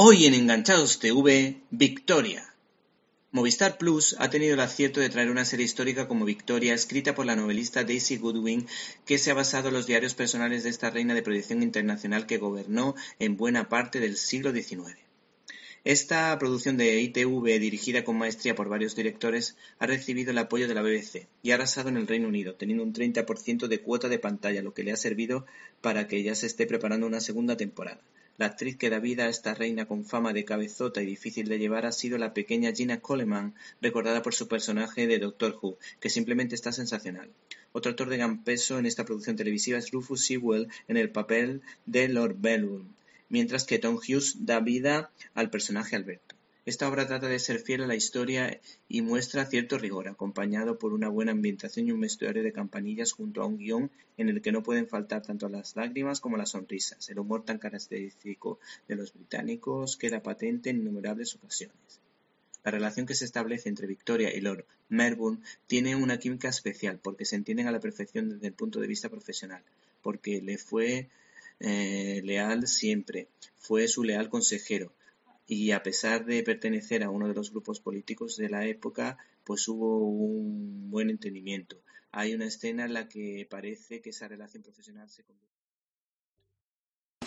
Hoy en Enganchados TV, Victoria. Movistar Plus ha tenido el acierto de traer una serie histórica como Victoria, escrita por la novelista Daisy Goodwin, que se ha basado en los diarios personales de esta reina de proyección internacional que gobernó en buena parte del siglo XIX. Esta producción de ITV, dirigida con maestría por varios directores, ha recibido el apoyo de la BBC y ha arrasado en el Reino Unido, teniendo un 30% de cuota de pantalla, lo que le ha servido para que ya se esté preparando una segunda temporada. La actriz que da vida a esta reina con fama de cabezota y difícil de llevar ha sido la pequeña Gina Coleman, recordada por su personaje de Doctor Who, que simplemente está sensacional. Otro actor de gran peso en esta producción televisiva es Rufus Sewell en el papel de Lord Bellwood, mientras que Tom Hughes da vida al personaje Alberto. Esta obra trata de ser fiel a la historia y muestra cierto rigor, acompañado por una buena ambientación y un vestuario de campanillas junto a un guion en el que no pueden faltar tanto las lágrimas como las sonrisas. El humor tan característico de los británicos queda patente en innumerables ocasiones. La relación que se establece entre Victoria y Lord Melbourne tiene una química especial porque se entienden a la perfección desde el punto de vista profesional, porque le fue eh, leal siempre, fue su leal consejero, y a pesar de pertenecer a uno de los grupos políticos de la época, pues hubo un buen entendimiento. Hay una escena en la que parece que esa relación profesional se convierte.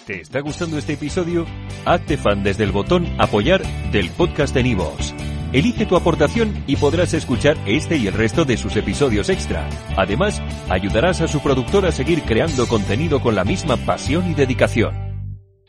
¿Te está gustando este episodio? Hazte fan desde el botón apoyar del podcast de Nivos. Elige tu aportación y podrás escuchar este y el resto de sus episodios extra. Además, ayudarás a su productor a seguir creando contenido con la misma pasión y dedicación.